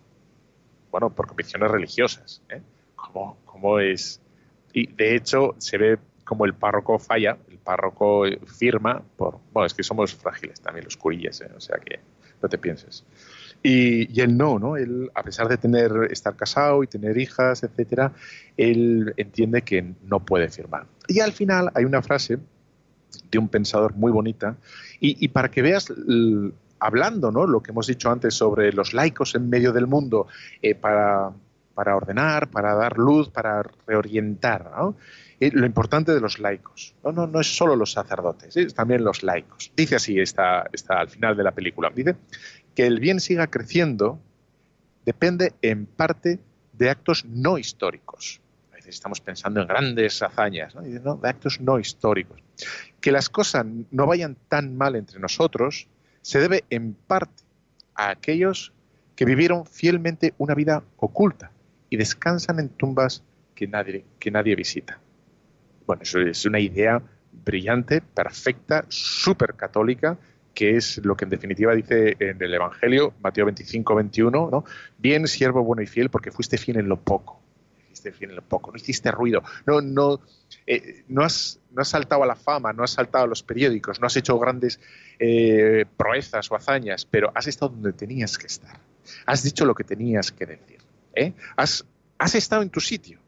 bueno, por convicciones religiosas, ¿eh? Como, como es y de hecho se ve como el párroco falla, el párroco firma por, bueno, es que somos frágiles también los curillas, ¿eh? o sea que no te pienses. Y, él no, ¿no? Él, a pesar de tener, estar casado y tener hijas, etcétera, él entiende que no puede firmar. Y al final hay una frase de un pensador muy bonita, y, para que veas hablando, ¿no? Lo que hemos dicho antes sobre los laicos en medio del mundo, eh, para para ordenar, para dar luz, para reorientar. ¿no? lo importante de los laicos. No, no, no es solo los sacerdotes, es también los laicos. Dice así está, está al final de la película. Dice que el bien siga creciendo depende en parte de actos no históricos. A veces estamos pensando en grandes hazañas, no, de actos no históricos. Que las cosas no vayan tan mal entre nosotros se debe en parte a aquellos que vivieron fielmente una vida oculta, y descansan en tumbas que nadie, que nadie visita. Bueno, eso es una idea brillante, perfecta, súper católica, que es lo que en definitiva dice en el Evangelio, Mateo 25, 21, ¿no? Bien, siervo bueno y fiel, porque fuiste fiel en lo poco. Fiel en lo poco, no hiciste ruido, no, no, eh, no, has, no has saltado a la fama, no has saltado a los periódicos, no has hecho grandes eh, proezas o hazañas, pero has estado donde tenías que estar. Has dicho lo que tenías que decir. ¿eh? Has, has estado en tu sitio.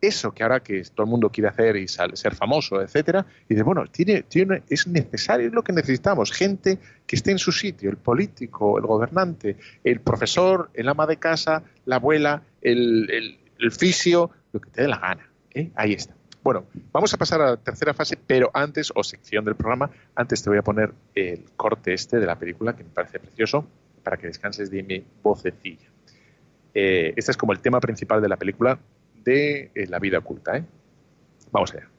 Eso que ahora que todo el mundo quiere hacer y ser famoso, etcétera, y de bueno, tiene, tiene, es necesario, es lo que necesitamos, gente que esté en su sitio, el político, el gobernante, el profesor, el ama de casa, la abuela, el, el, fisio, lo que te dé la gana. ¿eh? Ahí está. Bueno, vamos a pasar a la tercera fase, pero antes, o sección del programa, antes te voy a poner el corte este de la película, que me parece precioso, para que descanses de mi vocecilla. Eh, este es como el tema principal de la película de eh, la vida oculta. ¿eh? Vamos allá.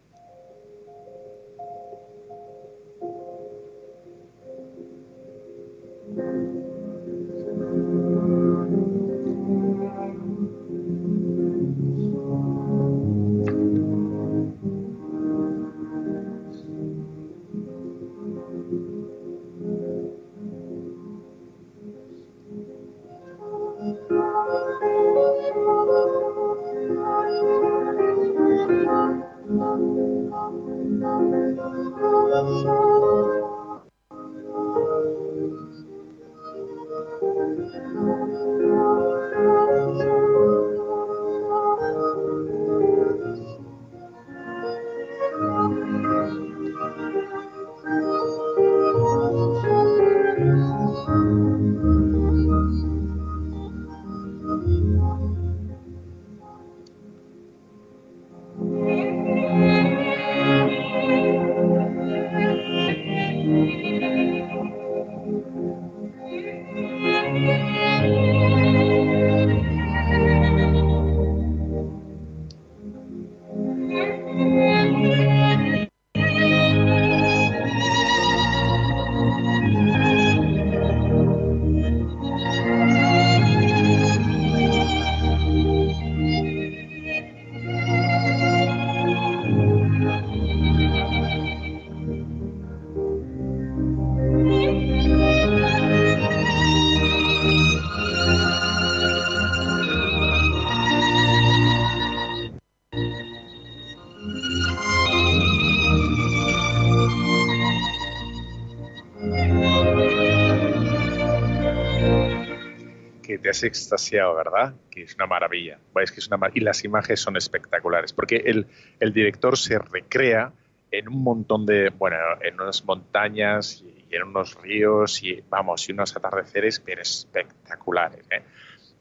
Extasiado, ¿verdad? Que es una maravilla. Es que es una y las imágenes son espectaculares, porque el, director se recrea en un montón de, bueno, en unas montañas y, en unos ríos y, vamos, y unos atardeceres espectaculares. ¿eh?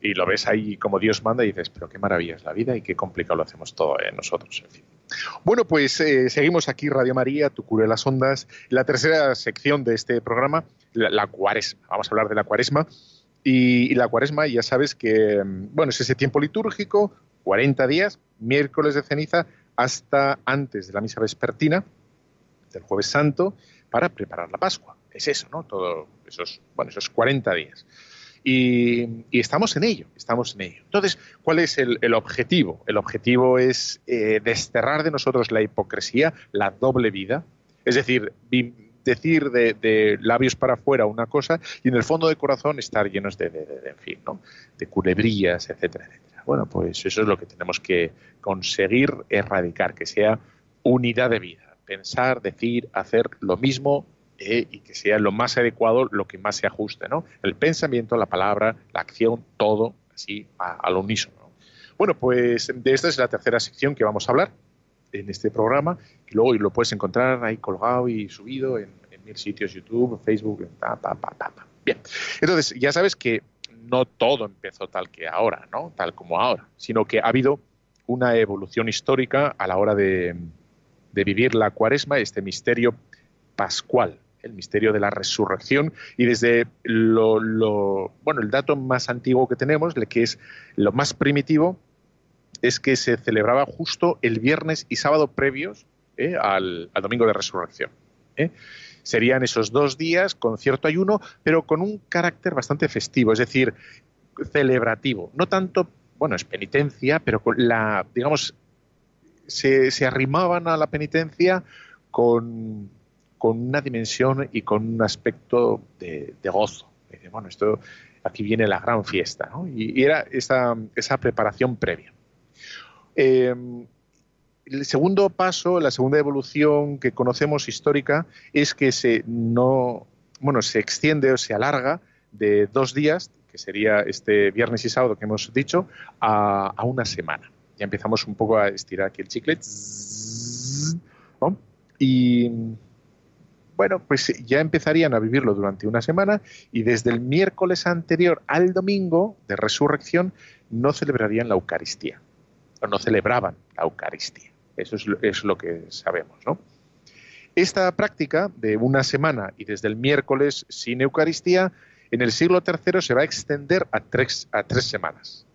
Y lo ves ahí como Dios manda y dices, pero qué maravilla es la vida y qué complicado lo hacemos todo ¿eh? nosotros. Bueno, pues eh, seguimos aquí, Radio María, Tu Cura de las Ondas, la tercera sección de este programa, la, cuaresma. Vamos a hablar de la cuaresma. Y, la cuaresma, ya sabes que, mm, bueno, es ese tiempo litúrgico, 40 días, miércoles de ceniza, hasta antes de la misa vespertina del jueves santo para preparar la Pascua. Es eso, ¿no? Todo esos, bueno, esos 40 días. Y, estamos en ello, estamos en ello. Entonces, ¿cuál es el, objetivo? El objetivo es eh, desterrar de nosotros la hipocresía, la doble vida, es decir, decir de, labios para afuera una cosa y en el fondo de corazón estar llenos de, de, en fin, ¿no? de culebrillas, etcétera, etcétera. Bueno, pues eso es lo que tenemos que conseguir erradicar, que sea unidad de vida, pensar, decir, hacer lo mismo eh, y que sea lo más adecuado, lo que más se ajuste, ¿no? El pensamiento, la palabra, la acción, todo así al unísono. Bueno, pues de esta es la tercera sección que vamos a hablar en este programa, que luego lo puedes encontrar ahí colgado y subido en, mil sitios, YouTube, Facebook, Bien, entonces ya sabes que no todo empezó tal que ahora, ¿no? Tal como ahora, sino que ha habido una evolución histórica a la hora de, de vivir la cuaresma, este misterio pascual, el misterio de la resurrección. Y desde lo, bueno el dato más antiguo que tenemos, que es lo más primitivo, es que se celebraba justo el viernes y sábado previos ¿eh? al, domingo de resurrección. ¿eh? Serían esos dos días con cierto ayuno, pero con un carácter bastante festivo, es decir, celebrativo. No tanto, bueno, es penitencia, pero con la, digamos, se, se arrimaban a la penitencia con, con una dimensión y con un aspecto de, gozo. bueno, esto aquí viene la gran fiesta, ¿no? y, era esa, esa, preparación previa. Em, el segundo paso, la segunda evolución que conocemos histórica es que se no, bueno, se extiende o se alarga de dos días, que sería este viernes y sábado que hemos dicho, a, una semana. Ya empezamos un poco a estirar aquí el chicle. Y bueno, pues ya empezarían a vivirlo durante una semana y desde el miércoles anterior al domingo de resurrección no celebrarían la Eucaristía, no celebraban la Eucaristía. Eso es, lo que sabemos, ¿no? Esta práctica de una semana y desde el miércoles sin Eucaristía, en el siglo III se va a extender a tres, a tres semanas.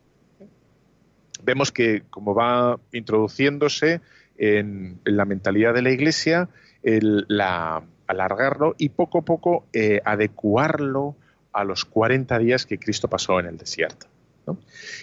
Vemos que como va introduciéndose en, la mentalidad de la Iglesia, la, alargarlo y poco a poco eh, adecuarlo a los 40 días que Cristo pasó en el desierto.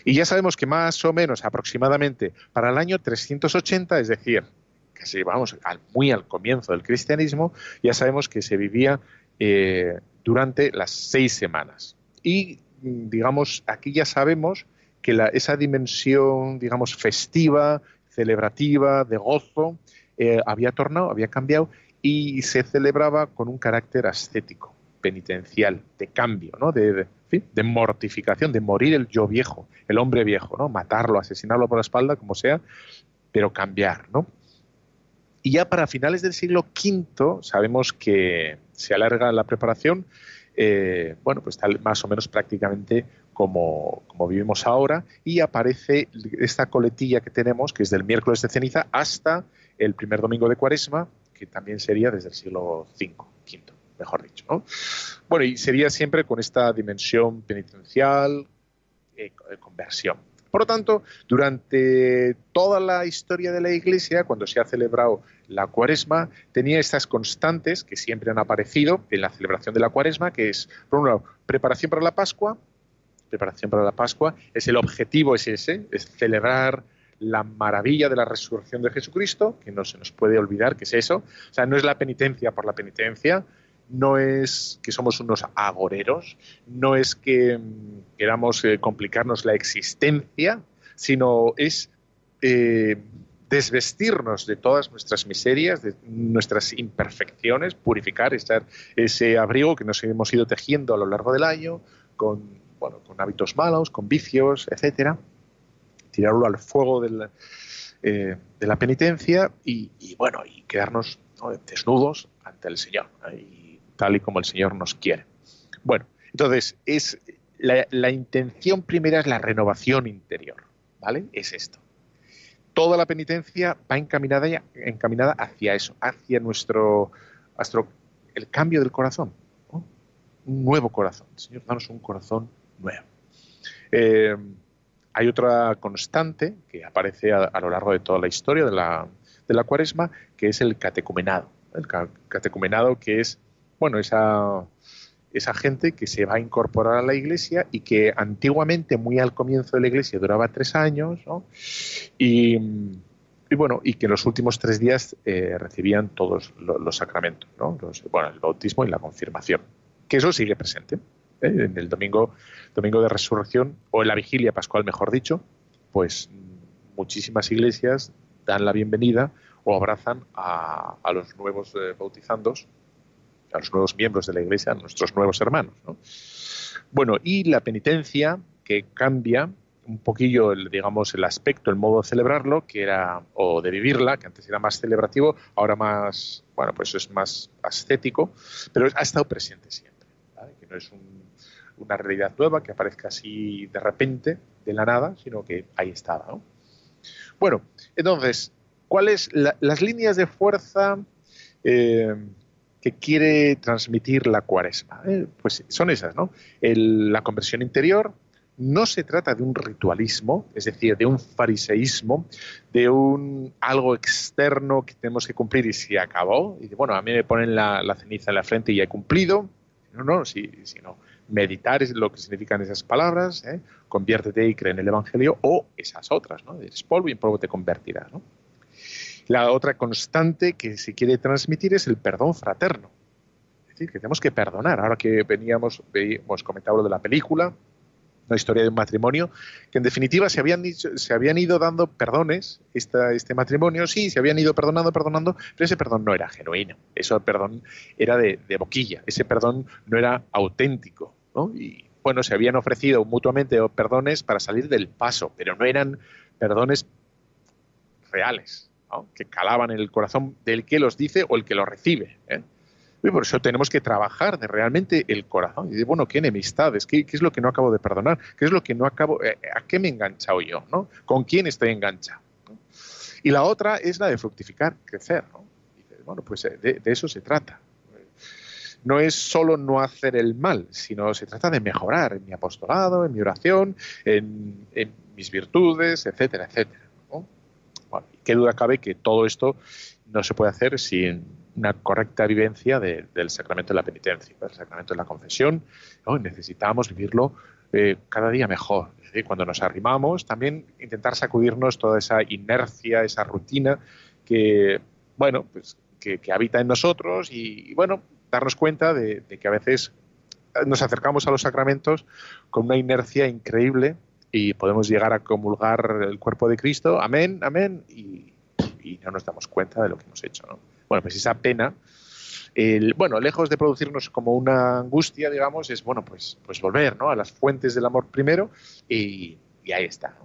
Y ya sabemos que más o menos aproximadamente para el año 380, es decir, casi vamos al, muy al comienzo del cristianismo, ya sabemos que se vivía eh, durante las seis semanas. Y digamos, aquí ya sabemos que esa dimensión, digamos, festiva, celebrativa, de gozo, eh, había tornado, había cambiado y se celebraba con un carácter ascético, penitencial, de cambio, ¿no? de, mortificación, de morir el yo viejo, el hombre viejo, ¿no? matarlo, asesinarlo por la espalda, como sea, pero cambiar. ¿no? Y ya para finales del siglo V sabemos que se alarga la preparación, eh, bueno, pues tal, más o menos prácticamente como, como, vivimos ahora, y aparece esta coletilla que tenemos, que es del miércoles de ceniza hasta el primer domingo de cuaresma, que también sería desde el siglo V, V, mejor dicho. ¿no? Bueno, y sería siempre con esta dimensión penitencial, eh, conversión. Por lo tanto, durante toda la historia de la Iglesia, cuando se ha celebrado la cuaresma, tenía estas constantes que siempre han aparecido en la celebración de la cuaresma, que es, por un preparación para la Pascua, preparación para la Pascua, es el objetivo es ese, es celebrar la maravilla de la resurrección de Jesucristo, que no se nos puede olvidar que es eso. O sea, no es la penitencia por la penitencia, no es que somos unos agoreros, no es que mm, queramos eh, complicarnos la existencia, sino es eh, desvestirnos de todas nuestras miserias, de nuestras imperfecciones, purificar ese abrigo que nos hemos ido tejiendo a lo largo del año, con, bueno, con hábitos malos, con vicios, etcétera tirarlo al fuego del, de la penitencia y, bueno, y quedarnos desnudos ante el Señor, tal y como el Señor nos quiere. Bueno, entonces, es la, intención primera es la renovación interior, ¿vale? Es esto. Toda la penitencia va encaminada, encaminada hacia eso, hacia nuestro, el cambio del corazón, un nuevo corazón. Señor, danos un corazón nuevo. Eh, hay otra constante que aparece a, lo largo de toda la historia de la, de la cuaresma, que es el catecumenado. El catecumenado que es, bueno, esa esa gente que se va a incorporar a la iglesia y que antiguamente, muy al comienzo de la iglesia, duraba tres años, y, bueno, y que en los últimos tres días eh, recibían todos los, sacramentos, ¿no? bueno, el bautismo y la confirmación, que eso sigue presente. ¿eh? En el domingo, domingo de resurrección, o en la vigilia pascual, mejor dicho, pues muchísimas iglesias dan la bienvenida o abrazan a, los nuevos eh, bautizandos a los nuevos miembros de la Iglesia, a nuestros nuevos hermanos. Bueno, y la penitencia que cambia un poquillo, el, digamos, el aspecto, el modo de celebrarlo, que era, o de vivirla, que antes era más celebrativo, ahora más, bueno, pues es más ascético, pero ha estado presente siempre, que no es una realidad nueva que aparezca así de repente, de la nada, sino que ahí estaba. Bueno, entonces, ¿cuáles las líneas de fuerza? Eh, quiere transmitir la cuaresma. Eh, pues son esas, ¿no? la conversión interior no se trata de un ritualismo, es decir, de un fariseísmo, de un algo externo que tenemos que cumplir y se acabó. Y bueno, a mí me ponen la, ceniza en la frente y he cumplido. No, no, sino meditar es lo que significan esas palabras, ¿eh? conviértete y cree en el Evangelio, o esas otras, ¿no? Eres polvo y en polvo te convertirás, ¿no? La otra constante que se quiere transmitir es el perdón fraterno. Es decir, que tenemos que perdonar. Ahora que veníamos, hemos comentado lo de la película, la historia de un matrimonio, que en definitiva se habían, se habían ido dando perdones, este matrimonio, sí, se habían ido perdonando, perdonando, pero ese perdón no era genuino, ese perdón era de, boquilla, ese perdón no era auténtico, Y bueno, se habían ofrecido mutuamente perdones para salir del paso, pero no eran perdones reales, que calaban en el corazón del que los dice o el que los recibe. ¿eh? Y por eso tenemos que trabajar de realmente el corazón. Y de, bueno, ¿qué enemistades? ¿Qué, ¿Qué, es lo que no acabo de perdonar? ¿Qué es lo que no acabo... Eh, ¿A qué me he enganchado yo? ¿no? ¿Con quién estoy enganchado? Y la otra es la de fructificar, crecer. ¿no? Bueno, pues eh, de, eso se trata. No es solo no hacer el mal, sino se trata de mejorar en mi apostolado, en mi oración, en mis virtudes, etcétera, etcétera qué duda cabe que todo esto no se puede hacer sin una correcta vivencia del sacramento de la penitencia, del sacramento de la confesión. Necesitamos vivirlo eh, cada día mejor. cuando nos arrimamos, también intentar sacudirnos toda esa inercia, esa rutina que, bueno, pues, que, habita en nosotros y, bueno, darnos cuenta de, que a veces nos acercamos a los sacramentos con una inercia increíble y podemos llegar a comulgar el cuerpo de Cristo, amén, amén, y, no nos damos cuenta de lo que hemos hecho. ¿no? Bueno, pues esa pena, el, bueno, lejos de producirnos como una angustia, digamos, es, bueno, pues, pues volver ¿no? a las fuentes del amor primero y, ahí está.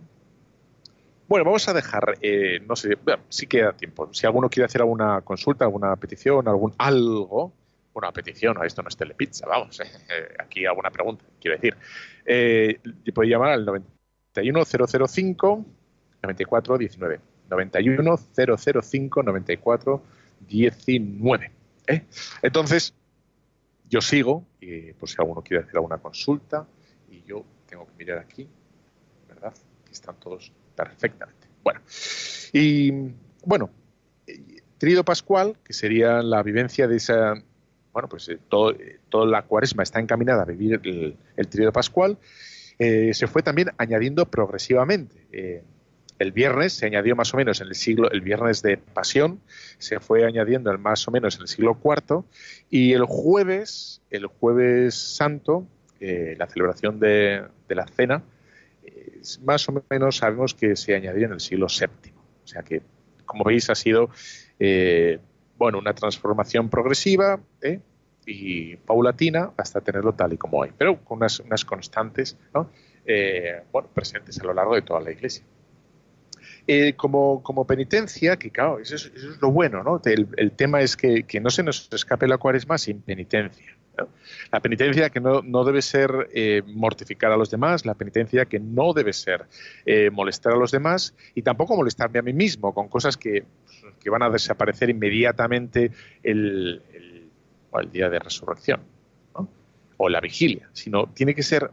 Bueno, vamos a dejar, eh, no sé, bueno, sí queda tiempo. Si alguno quiere hacer alguna consulta, alguna petición, algún algo, una petición, esto no es telepizza, vamos, aquí alguna pregunta, quiero decir. Eh, puede llamar al 91005 9419. 91005 9419. Entonces, yo sigo, y por si alguno quiere hacer alguna consulta, y yo tengo que mirar aquí, ¿verdad? Que están todos perfectamente. Bueno, y bueno, Trío Pascual, que sería la vivencia de esa bueno, pues eh, todo, eh, toda la cuaresma está encaminada a vivir el, el pascual, eh, se fue también añadiendo progresivamente. el viernes se añadió más o menos en el siglo, el viernes de pasión, se fue añadiendo más o menos en el siglo IV, y el jueves, el jueves santo, la celebración de, la cena, más o menos sabemos que se añadió en el siglo VII. O sea que, como veis, ha sido bueno, una transformación progresiva ¿eh? y paulatina hasta tenerlo tal y como hoy, pero con unas, unas constantes. Eh, presentes a lo largo de toda la Iglesia. eh, como, penitencia, que claro, eso es, lo bueno, ¿no? El, tema es que, no se nos escape la cuaresma sin penitencia. La penitencia que no, no debe ser mortificar a los demás, la penitencia que no debe ser molestar a los demás y tampoco molestarme a mí mismo con cosas que, que van a desaparecer inmediatamente el, el, día de resurrección o la vigilia, sino tiene que ser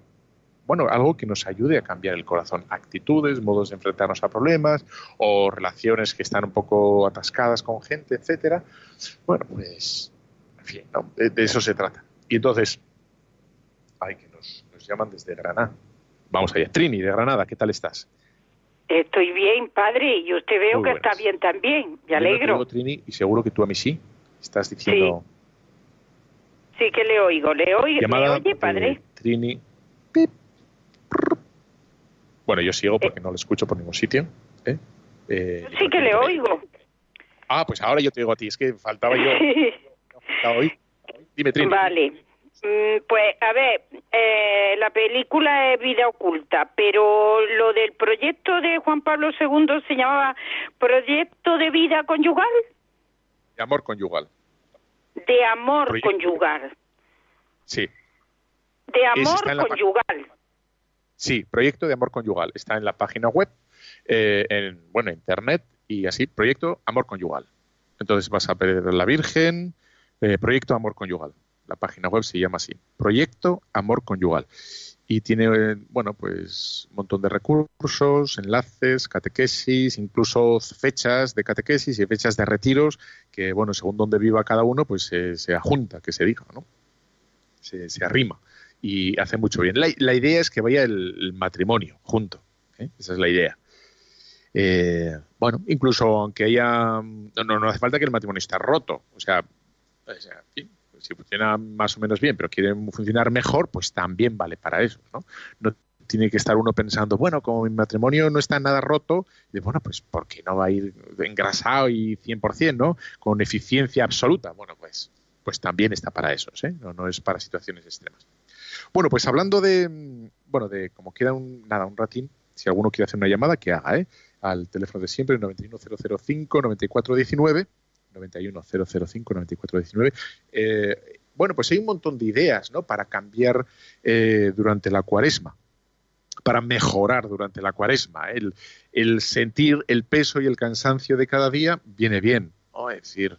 bueno, algo que nos ayude a cambiar el corazón, actitudes, modos de enfrentarnos a problemas o relaciones que están un poco atascadas con gente, etcétera. Bueno, pues, en fin, de, eso se trata. Y entonces, ay, que nos, llaman desde Granada. Vamos allá. Trini, de Granada, ¿qué tal estás? Estoy bien, padre, y usted veo que está bien también. Me alegro. Trini, y seguro que tú a mí sí. Estás diciendo... Sí, sí que le oigo. ¿Le, oigo, ¿le oye, padre? Trini, pip, bueno, yo sigo porque no lo escucho por ningún sitio. ¿eh? Eh, sí que le oigo. Ah, pues ahora yo te digo a ti, es que faltaba yo. Dime, Trini. Vale. Mm, pues, a ver, eh, la película es Vida Oculta, pero lo del proyecto de Juan Pablo II se llamaba Proyecto de Vida Conyugal. De amor conyugal. De amor conyugal. Sí. De amor conyugal. Sí, Proyecto de Amor Conyugal. Está en la página web, eh, en, bueno, internet y así, Proyecto Amor Conyugal. Entonces vas a ver la Virgen, eh, Proyecto Amor Conyugal. La página web se llama así, Proyecto Amor Conyugal. Y tiene, bueno, pues un montón de recursos, enlaces, catequesis, incluso fechas de catequesis y fechas de retiros que, bueno, según donde viva cada uno, pues se, se ajunta, que se diga, ¿no? Se, arrima y hace mucho bien. La, idea es que vaya el, matrimonio junto. ¿eh? Esa es la idea. Eh, bueno, incluso aunque haya. No, no, hace falta que el matrimonio esté roto. O sea, si funciona más o menos bien, pero quiere funcionar mejor, pues también vale para eso. ¿no? no tiene que estar uno pensando, bueno, como mi matrimonio no está nada roto, de, bueno, pues ¿por qué no va a ir engrasado y 100%, ¿no? Con eficiencia absoluta. Bueno, pues, pues también está para eso, ¿eh? no, no es para situaciones extremas. Bueno, pues hablando de, bueno, de como queda un, nada, un ratín, si alguno quiere hacer una llamada, que haga, ¿eh? Al teléfono de siempre, 91005-9419, 91005-9419. Eh, bueno, pues hay un montón de ideas, ¿no? Para cambiar eh, durante la cuaresma para mejorar durante la cuaresma. El, el, sentir el peso y el cansancio de cada día viene bien. Es decir,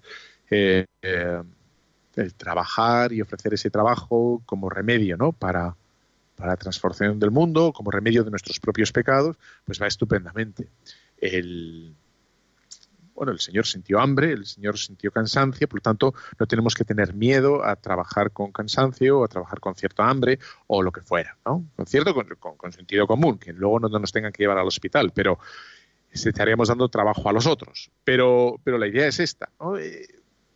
eh, eh el trabajar y ofrecer ese trabajo como remedio ¿no? para, la transformación del mundo, como remedio de nuestros propios pecados, pues va estupendamente. El, bueno, el Señor sintió hambre, el Señor sintió cansancio, por lo tanto no tenemos que tener miedo a trabajar con cansancio o a trabajar con cierta hambre o lo que fuera, ¿no? Con cierto, con, sentido común, que luego no nos tengan que llevar al hospital, pero estaríamos dando trabajo a los otros. Pero, pero la idea es esta. Eh,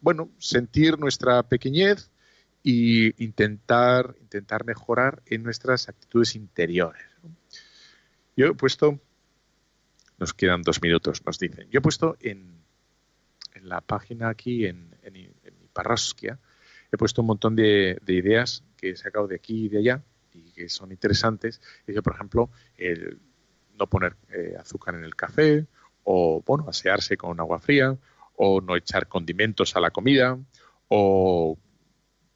bueno, sentir nuestra pequeñez e intentar, intentar mejorar en nuestras actitudes interiores. Yo he puesto, nos quedan dos minutos, nos dicen, yo he puesto en, en la página aquí, en, mi parrasquia, he puesto un montón de, ideas que he sacado de aquí y de allá y que son interesantes. Y por ejemplo, el no poner eh, azúcar en el café o, bueno, asearse con agua fría o no echar condimentos a la comida, o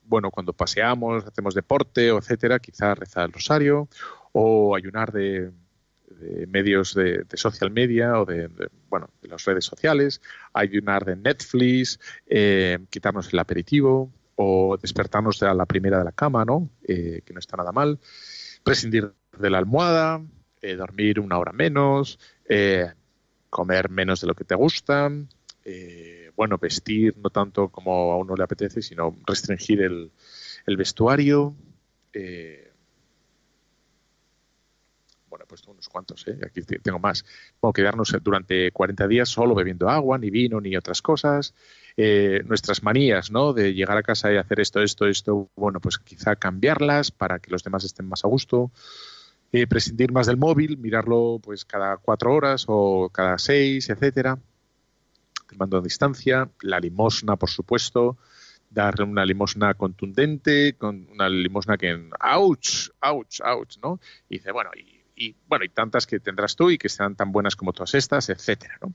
bueno, cuando paseamos, hacemos deporte, o etcétera, quizás rezar el rosario, o ayunar de, medios de, social media o de, bueno, de las redes sociales, ayunar de Netflix, eh, quitarnos el aperitivo, o despertarnos a la primera de la cama, ¿no? Eh, que no está nada mal, prescindir de la almohada, eh, dormir una hora menos, comer menos de lo que te gusta, eh, bueno, vestir no tanto como a uno le apetece, sino restringir el, vestuario. Eh, puesto unos cuantos, ¿eh? aquí tengo más. Bueno, quedarnos durante 40 días solo bebiendo agua, ni vino, ni otras cosas. nuestras manías, ¿no? De llegar a casa y hacer esto, esto, esto, bueno, pues quizá cambiarlas para que los demás estén más a gusto. prescindir más del móvil, mirarlo pues cada cuatro horas o cada seis, etcétera mando a distancia, la limosna, por supuesto, darle una limosna contundente, con una limosna que, ouch, ouch, ouch, ¿no? Y dice, bueno, y, y bueno, y tantas que tendrás tú y que serán tan buenas como todas estas, etcétera. ¿no?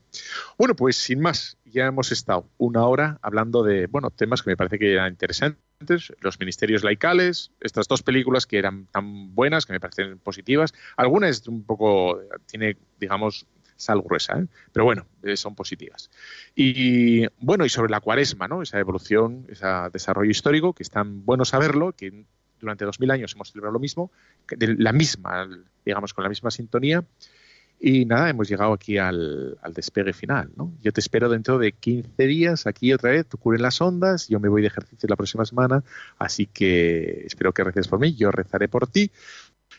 Bueno, pues sin más, ya hemos estado una hora hablando de bueno temas que me parece que eran interesantes, los ministerios laicales, estas dos películas que eran tan buenas, que me parecen positivas, algunas un poco tiene, digamos, sal gruesa, ¿eh? pero bueno, eh, son positivas. Y bueno, y sobre la cuaresma, ¿no? Esa evolución, ese desarrollo histórico, que es tan bueno saberlo, que durante dos mil años hemos celebrado lo mismo, de la misma, digamos, con la misma sintonía. Y nada, hemos llegado aquí al, despegue final, ¿no? Yo te espero dentro de 15 días aquí otra vez, tú curen las ondas, yo me voy de ejercicio la próxima semana, así que espero que reces por mí, yo rezaré por ti.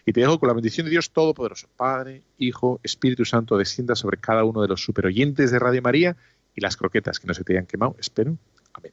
Y te dejo con la bendición de Dios Todopoderoso, Padre, Hijo, Espíritu Santo, descienda sobre cada uno de los superoyentes de Radio María y las croquetas que no se te hayan quemado, espero. Amén.